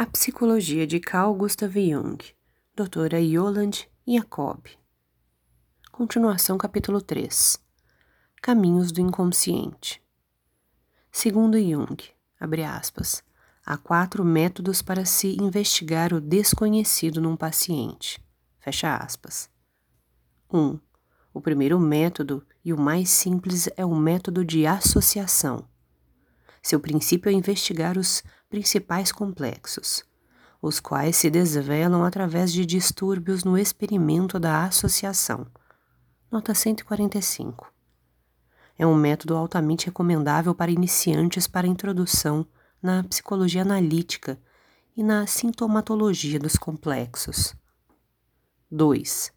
A Psicologia de Carl Gustav Jung, doutora Yolande Jacob. Continuação, capítulo 3. Caminhos do inconsciente. Segundo Jung, abre aspas, há quatro métodos para se investigar o desconhecido num paciente. Fecha aspas. 1. Um, o primeiro método e o mais simples é o método de associação. Seu princípio é investigar os principais complexos, os quais se desvelam através de distúrbios no experimento da associação. Nota 145. É um método altamente recomendável para iniciantes para introdução na psicologia analítica e na sintomatologia dos complexos. 2.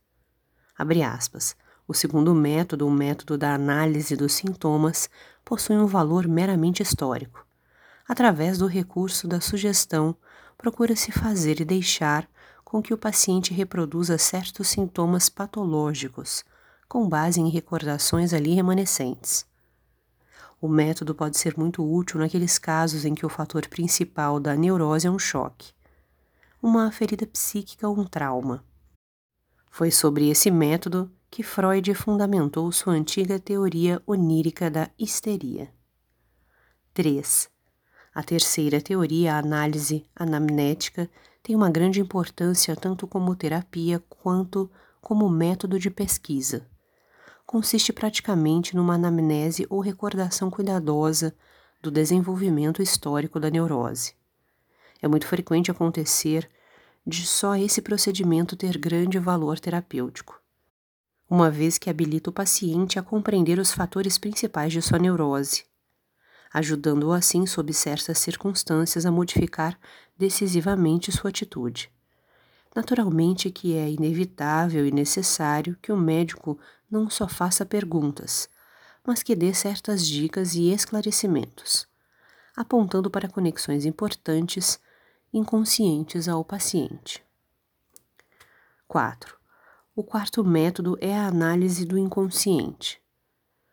Abre aspas. O segundo método, o método da análise dos sintomas, possui um valor meramente histórico Através do recurso da sugestão, procura-se fazer e deixar com que o paciente reproduza certos sintomas patológicos, com base em recordações ali remanescentes. O método pode ser muito útil naqueles casos em que o fator principal da neurose é um choque, uma ferida psíquica ou um trauma. Foi sobre esse método que Freud fundamentou sua antiga teoria onírica da histeria. 3. A terceira teoria, a análise anamnética, tem uma grande importância tanto como terapia quanto como método de pesquisa. Consiste praticamente numa anamnese ou recordação cuidadosa do desenvolvimento histórico da neurose. É muito frequente acontecer de só esse procedimento ter grande valor terapêutico, uma vez que habilita o paciente a compreender os fatores principais de sua neurose ajudando-o assim, sob certas circunstâncias, a modificar decisivamente sua atitude. Naturalmente que é inevitável e necessário que o médico não só faça perguntas, mas que dê certas dicas e esclarecimentos, apontando para conexões importantes inconscientes ao paciente. 4. O quarto método é a análise do inconsciente.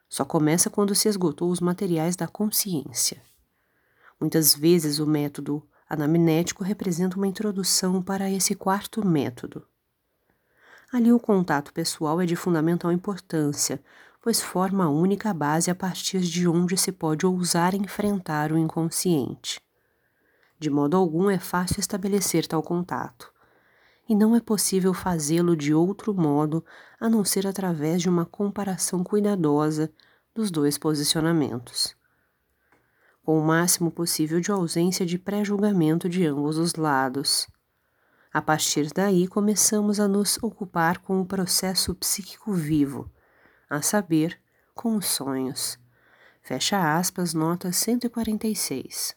Só começa quando se esgotou os materiais da consciência. Muitas vezes o método anamnético representa uma introdução para esse quarto método. Ali o contato pessoal é de fundamental importância, pois forma a única base a partir de onde se pode ousar enfrentar o inconsciente. De modo algum é fácil estabelecer tal contato e não é possível fazê-lo de outro modo a não ser através de uma comparação cuidadosa dos dois posicionamentos, com o máximo possível de ausência de pré-julgamento de ambos os lados. A partir daí, começamos a nos ocupar com o processo psíquico vivo, a saber, com os sonhos. Fecha aspas, nota 146.